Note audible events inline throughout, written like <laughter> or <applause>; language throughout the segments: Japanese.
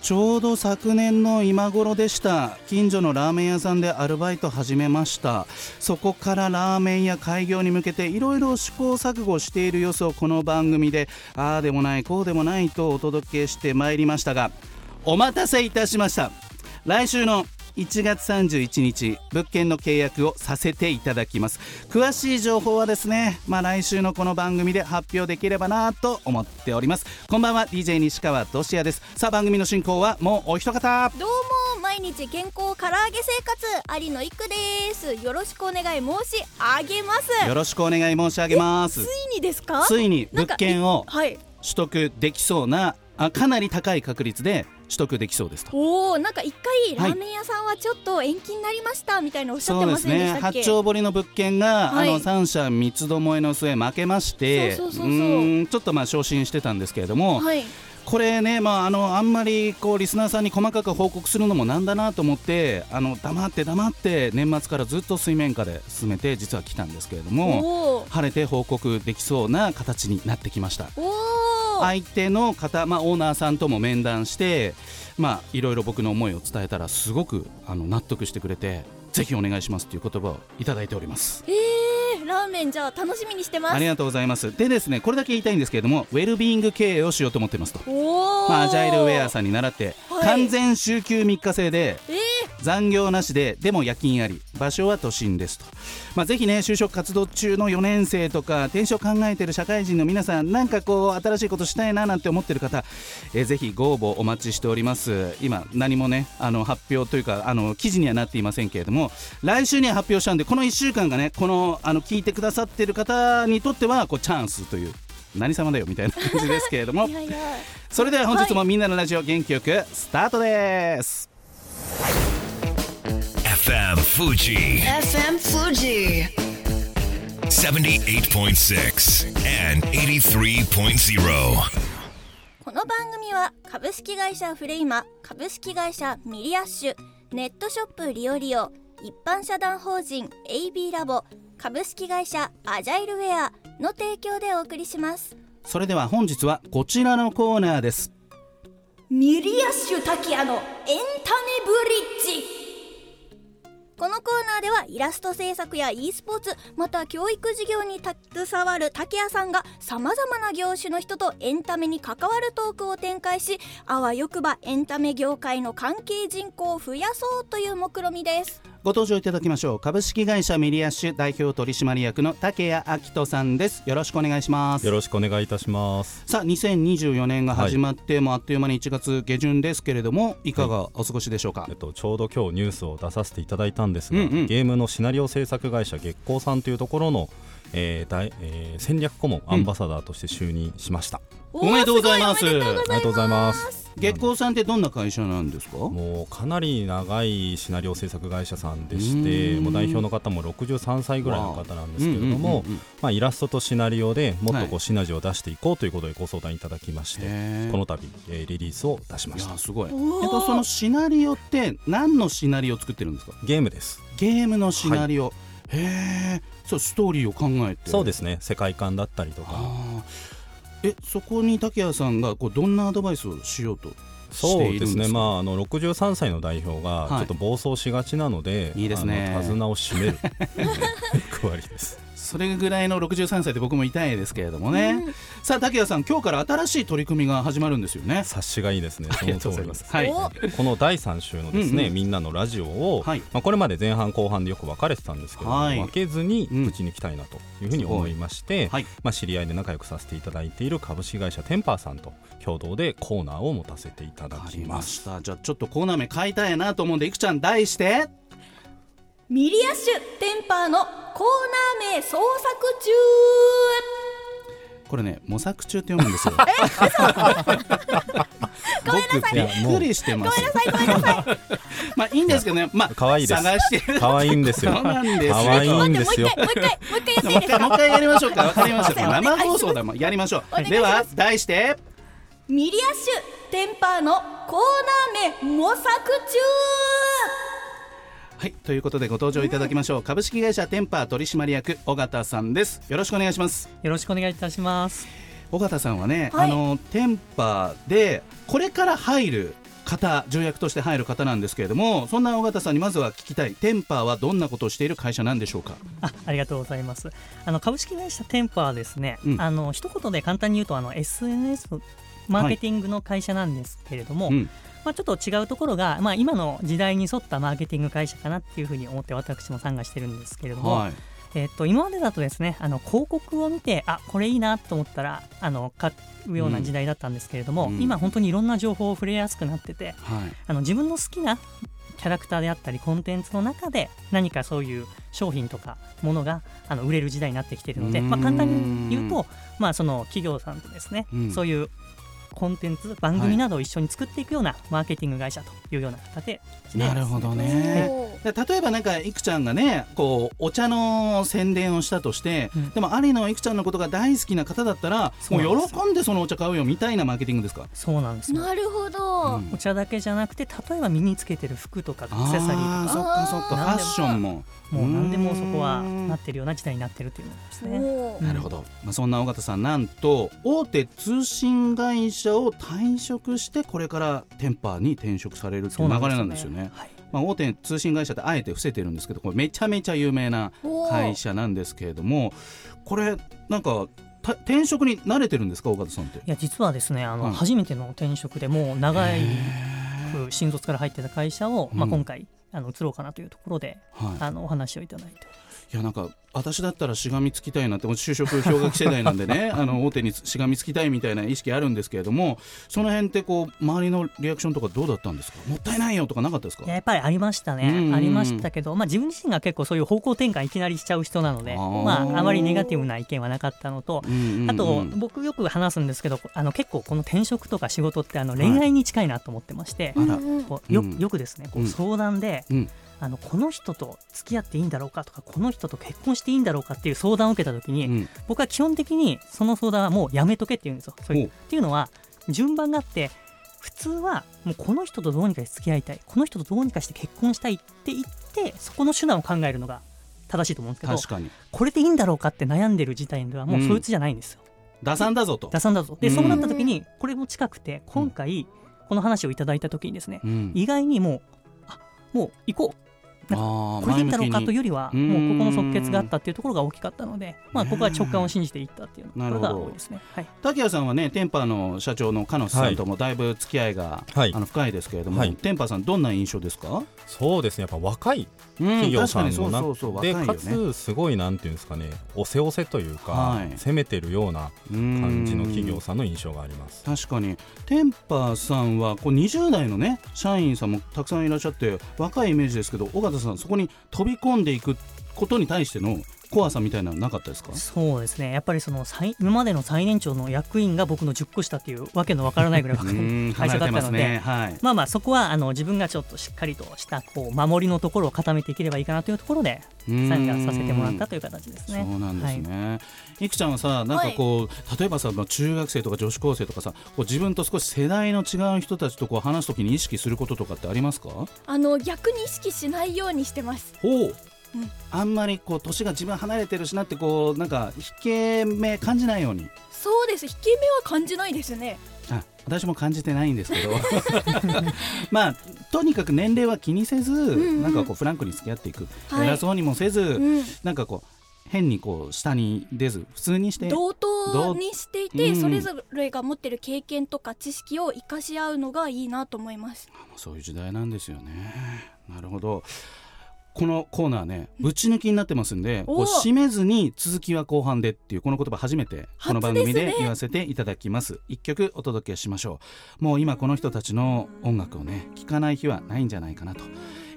ちょうど昨年の今頃でした。近所のラーメン屋さんでアルバイト始めました。そこからラーメン屋開業に向けていろいろ試行錯誤している様子をこの番組でああでもないこうでもないとお届けしてまいりましたがお待たせいたしました。来週の1月31日物件の契約をさせていただきます。詳しい情報はですねまあ来週のこの番組で発表できればなと思っております。こんばんは DJ 西川俊也です。さあ番組の進行はもうお一方。どうも毎日健康唐揚げ生活有野育です。よろしくお願い申し上げます。よろしくお願い申し上げます。ついにですか？ついに物件をはい。取得できそうなあかなり高い確率で取得できそうですと。おおなんか一回はい。ラーメン屋さんはちょっと延期になりましたみたいなおっしゃってませんでしね。たっけ、八丁堀の物件が、はい。あの三社三つどもえの末負けましてちょっとまあ昇進してたんですけれども、はい。これね、まあ、あのあんまりこうリスナーさんに細かく報告するのもなんだなと思ってあの黙って黙って年末からずっと水面下で進めて実は来たんですけれども晴れて報告できそうな形になってきました。おー相手の方、まあ、オーナーさんとも面談して、まあ、いろいろ僕の思いを伝えたらすごくあの納得してくれてぜひお願いしますという言葉をいただいております。えー、ラーメンじゃあ楽しみにしてます。ありがとうございます。でですねこれだけ言いたいんですけれどもウェルビーイング経営をしようと思ってますと。まあ、アジャイルウェアさんに習って、はい。完全週休3日制でえ残業なしででも夜勤あり場所は都心ですと、まあ、ぜひね就職活動中の4年生とか転職考えてる社会人の皆さんなんかこう新しいことしたいななんて思ってる方、えーぜひご応募お待ちしております。今何もねあの発表というかあの記事にはなっていませんけれども来週には発表したんでこの1週間がねこのあの聞いてくださってる方にとってはこうチャンスという何様だよみたいな感じですけれども。それでは本日もみんなのラジオ元気よくスタートです、FM Fuji. FM Fuji. 78.6 and 83.0. この番組は株式会社フレイマ株式会社ミリアッシュネットショップリオリオ一般社団法人 AB ラボ株式会社アジャイルウェアの提供でお送りします。それでは本日はこちらのコーナーです。ミリアッシュ滝谷のエンタメブリッジこのコーナーではイラスト制作や e スポーツまた教育事業に携わる竹谷さんがさまざまな業種の人とエンタメに関わるトークを展開しあわよくばエンタメ業界の関係人口を増やそうという目論みです。ご登場いただきましょう。株式会社ミリアッシュ代表取締役の竹谷明人さんです。よろしくお願いします。よろしくお願いいたします。さあ2024年が始まって、もうあっという間に1月下旬ですけれどもいかがお過ごしでしょうか、えっと、ちょうど今日ニュースを出させていただいたんですが、うんうん。ゲームのシナリオ制作会社月光さんというところの、えー大えー戦略顧問アンバサダーとして就任しました、おめでとうございます。ありがとうございます月光さんってどんな会社なんですか？もうかなり長いシナリオ制作会社さんでしうてもう代表の方も63歳ぐらいの方なんですけれども、イラストとシナリオでもっとこはうシナジーを出していこうということでご相談いただきまして、へー。この度、えーリリースを出しまいした。やすごい、えっと、そのシナリオって何のシナリオを作ってるんですか？ゲームです。ゲームのシナリオ、へえそうストーリーを考えて。そうですね。世界観だったりとかえそこに竹谷さんがこうどんなアドバイスをしようとそいうですね、まあ、あの63歳の代表がはい。ちょっと暴走しがちなので、いいですね。手綱を締める役割 <laughs> です。それぐらいの63歳で僕も痛いですけれどもね、さあ竹谷さん今日から新しい取り組みが始まるんですよね。察しがいいですね。ありがとうございます。はい。お。この第3週のですね、うんうん。みんなのラジオを、はい。まあ、これまで前半後半でよく分かれてたんですけども、はい。分けずにうち抜きたいなというふうに思いまして、はい。まあ、知り合いで仲良くさせていただいている株式会社テンパーさんと共同でコーナーを持たせていただきました。じゃあちょっとコーナー名変えたいなと思うんでいくちゃん題してミリアッシュテンパーのコーナー名創作中。これね模索中って読むんですよ。<laughs> 僕びっくりしてます。まあいいんですけどね。まあ可愛いです。探してる。可愛いんですよ。そうなんですよ。可愛いんですよ。もう一回もう一回もう一回やっていいですか？もう一回やりましょうか。わかりました。はい生放送だもん。やりましょう。では題して。ミリアッシュテンパーのコーナー名模索中はいということでご登場いただきましょう。株式会社テンパー取締役尾形さんです。よろしくお願いします。よろしくお願いいたします。尾形さんはね、はい。あのテンパーでこれから入る方条約として入る方なんですけれどもそんな尾形さんにまずは聞きたい。テンパーはどんなことをしている会社なんでしょうか？あ、ありがとうございます。あの株式会社テンパーですね。うん。あの一言で簡単に言うとあの SNS マーケティングの会社なんですけれども、うん。まあちょっと違うところがまあ今の時代に沿ったマーケティング会社かなっていうふうに思って私も参加してるんですけれども、はい。えっと今までだとですねあの広告を見てあこれいいなと思ったらあの買うような時代だったんですけれども、うん。今本当にいろんな情報を触れやすくなってて、はい。あの自分の好きなキャラクターであったりコンテンツの中で何かそういう商品とかものがあの売れる時代になってきているので、まあ、簡単に言うと、まあ、その企業さんとですね、うん。そういうコンテンツ番組などを一緒に作っていくようなマーケティング会社というような形で、なるほどね。例えばなんかいくちゃんがねこうお茶の宣伝をしたとして、うん。でも有野いくちゃんのことが大好きな方だったらもう喜んでそのお茶買うよみたいなマーケティングですか？そうなんですよ。なるほど、うん。お茶だけじゃなくて例えば身につけてる服とかアクセサリーとか。あーそっかそっか。ファッションも。もう何でもそこはなってるような時代になってるというのですね。おー。なるほど、まあ、そんな尾形さんなんと大手通信会社を退職してこれからテンパーに転職されるっていう流れなんですよね。はい。まあ、大手通信会社ってあえて伏せてるんですけどこれめちゃめちゃ有名な会社なんですけれどもこれなんかた転職に慣れてるんですか？尾形さんって。いや実はですねあの、はい。初めての転職でもう長いく新卒から入ってた会社を、まあ、うん。今回あの移ろうかなというところで、はい、あのお話をいただいていやなんか私だったらしがみつきたいなって就職氷河期世代なんでね <laughs> あの大手にしがみつきたいみたいな意識あるんですけれどもその辺ってこう周りのリアクションとかどうだったんですか？もったいないよとかなかったですか？いややっぱりありましたね、ありましたけど、まあ、自分自身が結構そういう方向転換いきなりしちゃう人なのであー。まあ、あまりネガティブな意見はなかったのと、あと僕よく話すんですけどあの結構この転職とか仕事ってあの恋愛に近いなと思ってまして、あら。うんうんこうようん。よくですねこううん。相談で、うん。あのこの人と付き合っていいんだろうかとかこの人と結婚していいんだろうかっていう相談を受けた時に、うん。僕は基本的にその相談はもうやめとけって言うんですよ。そういうほう。っていうのは順番があって普通はもうこの人とどうにかして付き合いたいこの人とどうにかして結婚したいって言ってそこの手段を考えるのが正しいと思うんですけど確かに。これでいいんだろうかって悩んでる時点ではもうそいつじゃないんですよ。打算だぞと。打算だぞ。でうん。そうなった時にこれも近くて今回この話をいただいた時にですねうん。意外にもうあもう行こう。これでいいんだろうかというよりはもうここの即決があったっていうところが大きかったのでまあここは直感を信じていったっていうところが多いですね。はい。竹谷さんはねテンパーの社長の鹿野さんともだいぶ付き合いが、はい。あの深いですけれども、はい。テンパーさんどんな印象ですか、そうですね。やっぱ若いうん企業さん確かのにそうそうそう中でかつすごいなんていうんですかねおせおせというか、はい。攻めてるような感感じの企業さんの印象があります。確かに。テンパーさんはこう20代のね社員さんもたくさんいらっしゃって若いイメージですけど尾形さんそこに飛び込んでいくことに対しての怖さみたいなのなかったですか？そうですね。やっぱりその最今までの最年長の役員が僕の10個下っていうわけのわからないぐらい <laughs> 会社だったので、ね。はい。まあまあそこはあの自分がちょっとしっかりとしたこう守りのところを固めていければいいかなというところで参加させてもらったという形ですね。そうなんですはい。ね、い、くちゃんはさなんかこう、例えばさ、まあ、中学生とか女子高生とかさこう自分と少し世代の違う人たちとこう話すときに意識することとかってありますか？あの逆に意識しないようにしてます。ほう、うんあんまりこう年が自分離れてるしなってこうなんか引け目感じないように。そうです。引け目は感じないですね。あ私も感じてないんですけど。<laughs> まあとにかく年齢は気にせず、んうん。なんかこうフランクに付き合っていく、はい。偉そうにもせず、うん。なんかこう変にこう下に出ず普通にして。同等にしていて、うん。それぞれが持ってる経験とか知識を生かし合うのがいいなと思います。そういう時代なんですよね。なるほどこのコーナーねぶち抜きになってますんでおこう締めずに続きは後半でっていうこの言葉初めてこの番組初で言わせていただきます。一曲お届けしましょう。もう今この人たちの音楽をね聴かない日はないんじゃないかなと、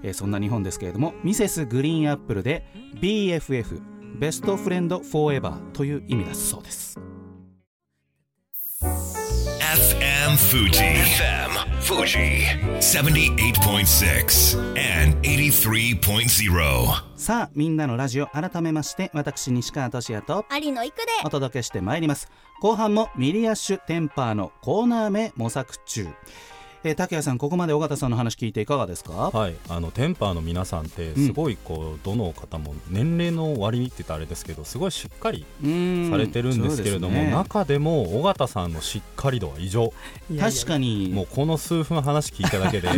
えーそんな日本ですけれどもミセスグリーンアップルで BFF ベストフレンドフォーエバーという意味だそうです FM Fuji. FM Fuji. 78.6 and 83.0. さあみんなのラジオ改めまして私西川俊也と有野育でお届けしてまいります後半もミリアッシュテンパーのコーナー目模索中えー、竹谷さんここまで尾形さんの話聞いていかがですか？はい、あのテンパーの皆さんってすごいこう、どの方も年齢の割にって言ったらあれですけどすごいしっかりされてるんですけれども、中でも尾形さんのしっかり度は異常。確かに。もうこの数分話聞いただけで。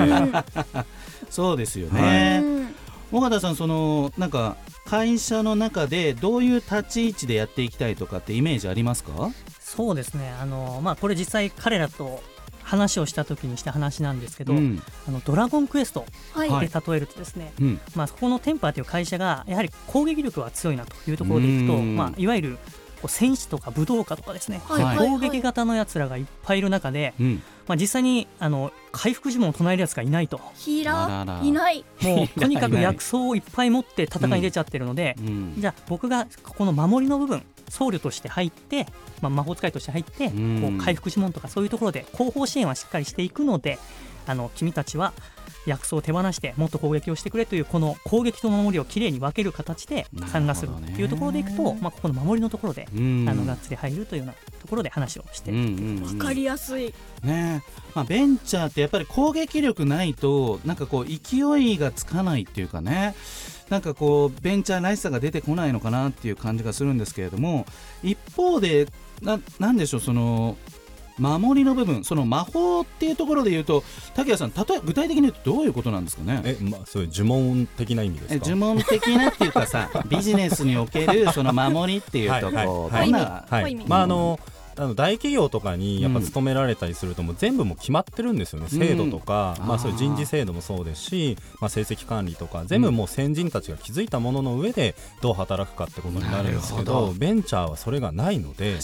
<laughs> そうですようね、ん尾形さんそのなんか会社の中でどういう立ち位置でやっていきたいとかってイメージありますか？そうですね。あのまあこれ実際彼らと話をした時にした話なんですけど、うん。あのドラゴンクエストはい、はいで例えるとですね、うん。まあ、そこのテンパーという会社がやはり攻撃力が強いなというところでいくと、うん。まあ、いわゆるこう戦士とか武道家とかですね、はい。はい。攻撃型のやつらがいっぱいいる中で、うん。まあ、実際にあの回復呪文を唱えるやつがいないと。ヒーラー？いない。もう <laughs> とにかく薬草をいっぱい持って戦いに出ちゃってるので、うん。じゃあ僕がここの守りの部分僧侶として入って、まあ、魔法使いとして入って、うん。こう回復呪文とかそういうところで後方支援はしっかりしていくのであの君たちは薬草を手放してもっと攻撃をしてくれというこの攻撃と守りをきれいに分ける形で参加するというところでいくと、まあ、ここの守りのところで、うん。あのがっつり入るというようなところで話をして、うんうんうん。わかりやすい。ね。まあ、ベンチャーってやっぱり攻撃力ないとなんかこう勢いがつかないっていうかねなんかこうベンチャーらしさが出てこないのかなっていう感じがするんですけれども一方でななんでしょうその守りの部分その魔法っていうところで言うと竹谷さん例え具体的に言うとどういうことなんですかね？え、まあ、そういう呪文的な意味ですか？え呪文的なっていうかさ <laughs> ビジネスにおけるその守りっていうとはいこうはい。どんなはい。濃いまああのあの大企業とかにやっぱ勤められたりするともう全部もう決まってるんですよね、うん。制度とか、まあ、そういう人事制度もそうですし、まあ、成績管理とか全部もう先人たちが築いたものの上でどう働くかってことになるんですけどベンチャーはそれがないので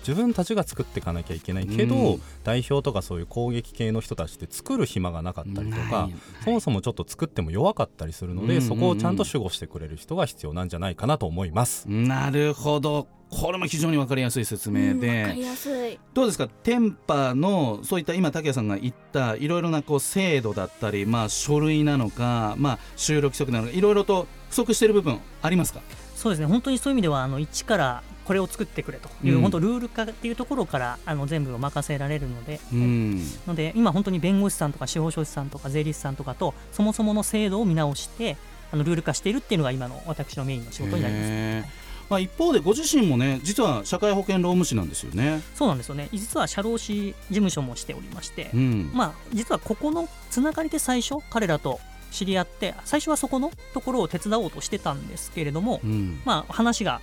自分たちが作っていかなきゃいけないけど、うん。代表とかそういう攻撃系の人たちって作る暇がなかったりとかそもそもちょっと作っても弱かったりするので、そこをちゃんと守護してくれる人が必要なんじゃないかなと思います。なるほどこれも非常に分かりやすい説明うんで、わかりやすい。どうですか？テンパーのそういった今竹谷さんが言ったいろいろなこう制度だったり、まあ、書類なのか、まあ、就労規則なのかいろいろと不足している部分ありますか？そうですね。本当にそういう意味ではあの一からこれを作ってくれという、うん。本当ルール化っていうところからあの全部を任せられるので、うん。ので今本当に弁護士さんとか司法書士さんとか税理士さんとかとそもそもの制度を見直してあのルール化しているっていうのが今の私のメインの仕事になります。まあ、一方でご自身もね実は社会保険労務士なんですよね。そうなんですよね。実は社労士事務所もしておりまして、うん。まあ実はここのつながりで最初彼らと知り合って最初はそこのところを手伝おうとしてたんですけれども、うん。まあ話が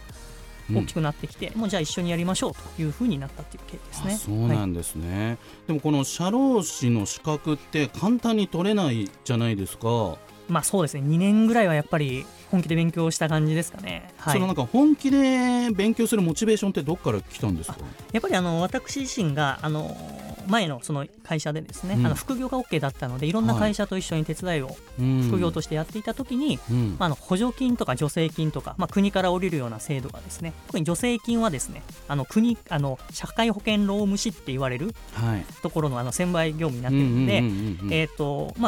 うん。大きくなってきて、もうじゃあ一緒にやりましょうというふうになったっていう経緯ですね。あそうなんですね、でもこの社労士の資格って簡単に取れないじゃないですか、まあそうですね。2年ぐらいはやっぱり本気で勉強した感じですかね。はい。そのなんか本気で勉強するモチベーションってどっから来たんですか？やっぱりあの私自身があの前のその会社でですね、うん。あの副業が OK だったのでいろんな会社と一緒に手伝いを副業としてやっていた時に、うん。まあ、あの補助金とか助成金とか、まあ、国から降りるような制度がですね特に助成金はですねあの国あの社会保険労務士って言われるはい。ところのあの専売業務になってるので、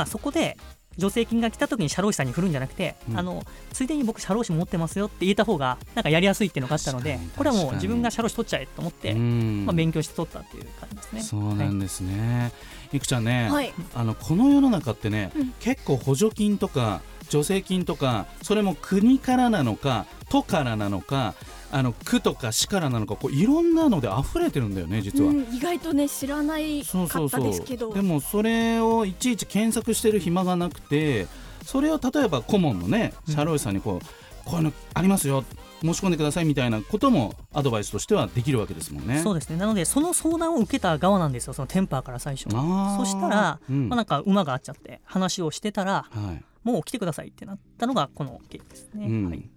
そこで助成金が来た時に社労士さんに振るんじゃなくて、うん。あのついでに僕社労士持ってますよって言えた方がなんかやりやすいっていうのがあったのでこれはもう自分が社労士取っちゃえと思って、うん。まあ、勉強して取ったっていう感じですね。そうなんですね、い、くちゃんね、はい。あのこの世の中ってね、うん。結構補助金とか助成金とかそれも国からなのか都からなのかあの区とか市からなのかこういろんなので溢れてるんだよね実は。うん、意外とね知らないかったそうそうそう。ですけど。でもそれをいちいち検索してる暇がなくてそれを例えば顧問のねうん。社労士さんにこう、こういうのありますよ申し込んでくださいみたいなこともアドバイスとしてはできるわけですもんね。そうですね。なのでその相談を受けた側なんですよそのテンパーから最初。そしたら、うん。まあ、なんか馬が合っちゃって話をしてたらはいもう来てくださいってなったのがこの経緯ですね、うん。はい、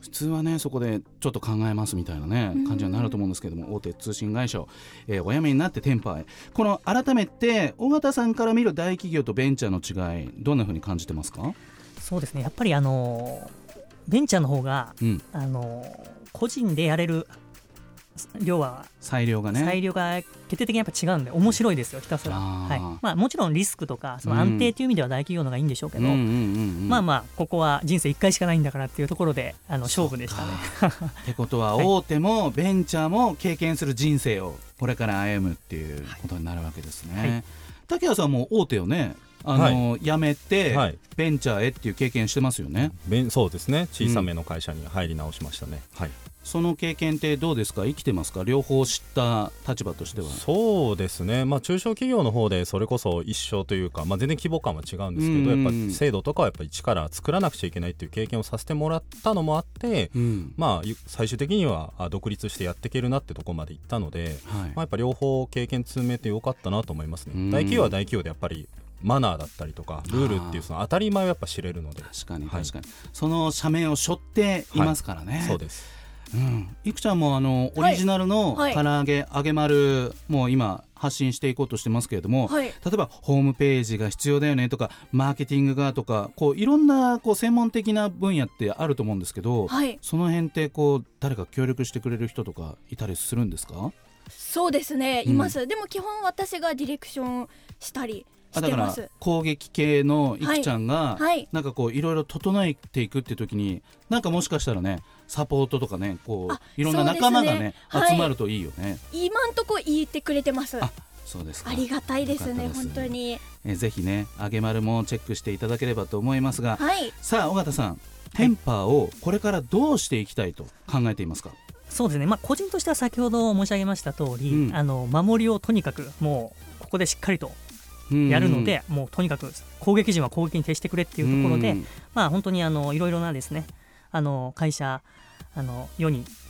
普通はねそこでちょっと考えますみたいなね感じになると思うんですけども大手通信会社を、えーお辞めになってテンパーへ。この改めて尾形さんから見る大企業とベンチャーの違いどんな風に感じてますか、そうですね。やっぱりあのベンチャーの方がうん、あの個人でやれる量は。裁量がね。裁量が決定的にやっぱ違うんで面白いですよひたすら、はい。まあ、もちろんリスクとかその安定という意味では大企業の方がいいんでしょうけど、まあまあここは人生1回しかないんだからっていうところであの勝負でしたね。<laughs> ってことははい大手もベンチャーも経験する人生をこれから歩むっていうことになるわけですね。はい。竹谷さんも大手をねあの、辞めて、はい。ベンチャーへっていう経験してますよね。そうですね。小さめの会社に入り直しましたね、はい。その経験ってどうですか？生きてますか？両方知った立場としては。そうですね、まあ、中小企業の方でそれこそ一緒というか、まあ、全然規模感は違うんですけど、うん。やっぱ制度とかはやっぱ一から作らなくちゃいけないっていう経験をさせてもらったのもあって、うん。まあ、ゆ最終的にはあ独立してやっていけるなってところまで行ったので、はい。まあ、やっぱ両方経験積めてよかったなと思いますね、うん。大企業は大企業でやっぱりマナーだったりとかルールっていうその当たり前をやっぱ知れるので。確かにはい。確かに、その社名を背負っていますからね。そうです。うん、いくちゃんもあのオリジナルのはい。唐揚げ、揚げ丸もう今発信していこうとしてますけれども、はい。例えばホームページが必要だよねとかマーケティングがとかこういろんなこう専門的な分野ってあると思うんですけど、はい。その辺ってこう誰か協力してくれる人とかいたりするんですか？そうですね。うんいます、でも基本私がディレクションしたりしあだから攻撃系のいくちゃんが、はい。なんかこういろいろ整えていくっていう時になんかもしかしたらねサポートとかねこうあいろんな仲間がねね。はい。集まるといいよね。今んとこ言ってくれてます。あそうですか。ありがたいですねよかった本当に。えーぜひね揚げ丸もチェックしていただければと思いますが、はい。さあ尾形さんテンパーをこれからどうしていきたいと考えていますか？そうですね、まあ、個人としては先ほど申し上げました通り、うん。あの守りをとにかくもうここでしっかりとやるので、もうとにかく攻撃陣は攻撃に徹してくれっていうところで、うん。まあ、本当にあのいろいろなですねあの会社あの世には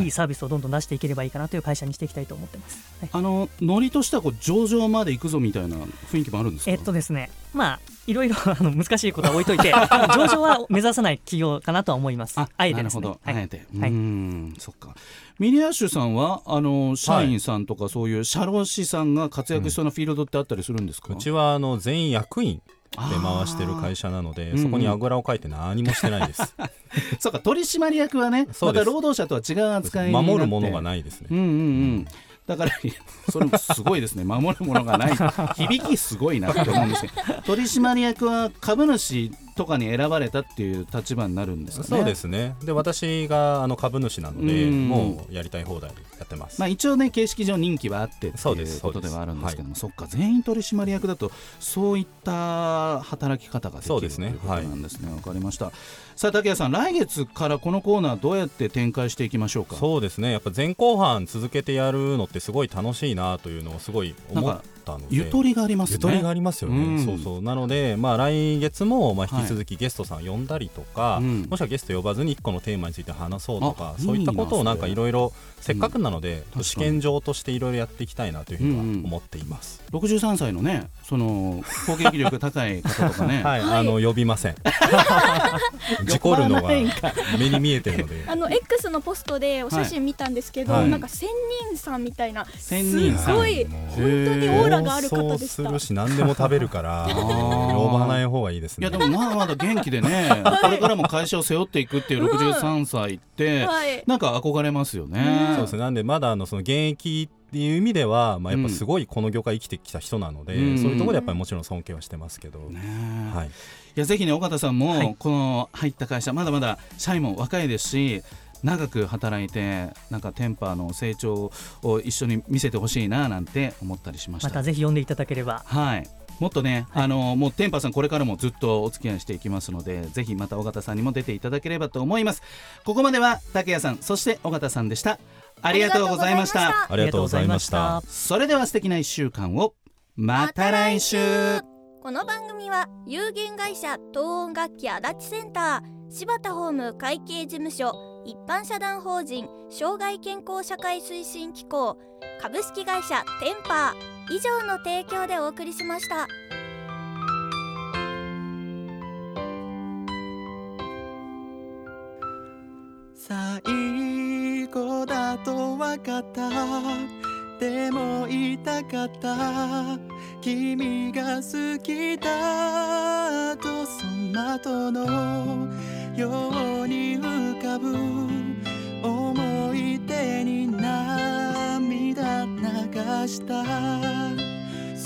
い。いいサービスをどんどん出していければいいかなという会社にしていきたいと思ってます。はい。あのノリとしてはこう上場まで行くぞみたいな雰囲気もあるんですか？えっとですね、まあ、いろいろあの難しいことは置いといて、<laughs> 上場は目指さない企業かなとは思います。ああえてですね。なるほど、はい。あえて、はい。うーん。そっか。ミリアッシュさんはあの社員さんとかそういう社労士さんが活躍しそうなフィールドってあったりするんですか、うちはあの全員役員で回してる会社なのでー。そこにあぐらをかいて何もしてないです。<laughs> そうか取締役はねまた労働者とは違う扱い守るものがないですね。うんうんうん。だから <laughs> それもすごいですね。守るものがない。<laughs> 響きすごいなって思うんですけど。取締役は株主とかに選ばれたっていう立場になるんですかね。そうですね。で私があの株主なのでうん。もうやりたい放題やってます、まあ、一応ね形式上任期はあってってそうですいうことではあるんですけどもそっか全員取締役だとそういった働き方ができるそうですねということなんですね。わ、かりました。さあ竹谷さん来月からこのコーナーどうやって展開していきましょうか？そうですね。やっぱ前後半続けてやるのってすごい楽しいなというのをすごい思ったので。ゆとりがありますね。ゆとりがありますよね、うん。そうそう。なので、まあ、来月もまあはい引き続きゲストさん呼んだりとか、うん。もしくはゲスト呼ばずに1個のテーマについて話そうとかあそういったことをなんかいろいろせっかくなので、確かに。試験場としていろいろやっていきたいなというふうには思っています、63歳のねその攻撃力高い方とかね、<laughs> はい、あの呼びません。<laughs> 事故るのが目に見えてるので。あの X のポストでお写真見たんど、はい。なんか仙人さんみたいなすごい本当にオーラがある方でした。妄想するし何でも食べるから <laughs> ー。呼ばない方がいいですね。いやでもまだまだ元気でねこれからも会社を背負っていくっていう63歳って、はい。なんか憧れますよね。そうですね。なんでまだあのその現役っていう意味では、まあ、やっぱすごいこの業界生きてきた人なので、うん。そういうところでやっぱりもちろん尊敬はしてますけど、ねはい、いやぜひね尾形さんも、はい。この入った会社まだまだ社員も若いですし長く働いてなんかテンパーの成長を一緒に見せてほしいななんて思ったりしました。またぜひ読んでいただければ。はい。もっとね、あのもうテンパーさんこれからもずっとお付き合いしていきますのでぜひまた尾形さんにも出ていただければと思います。ここまでは竹谷さんそして尾形さんでしたありがとうございました。ありがとうございました。それでは素敵な1週間を。また来週。この番組は有限会社東音楽器足立センター柴田ホーム会計事務所一般社団法人障害健康社会推進機構株式会社テンパー以上の提供でお送りしました。最後だと分かった。でも痛かった。君が好きだとその後のように浮かぶ。思い出に涙流した。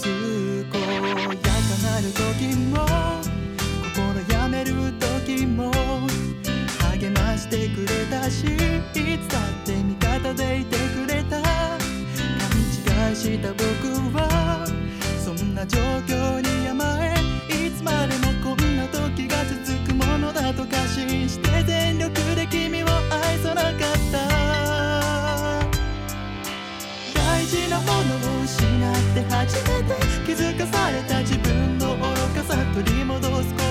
健やかなる時も心やめる時も。てくれたしいつだって味方でいてくれた。勘違いした僕はそんな状況に甘えいつまでもこんな時が続くものだと過信して全力で君を愛さなかった。大事なものを失って初めて気づかされた自分の愚かさ取り戻す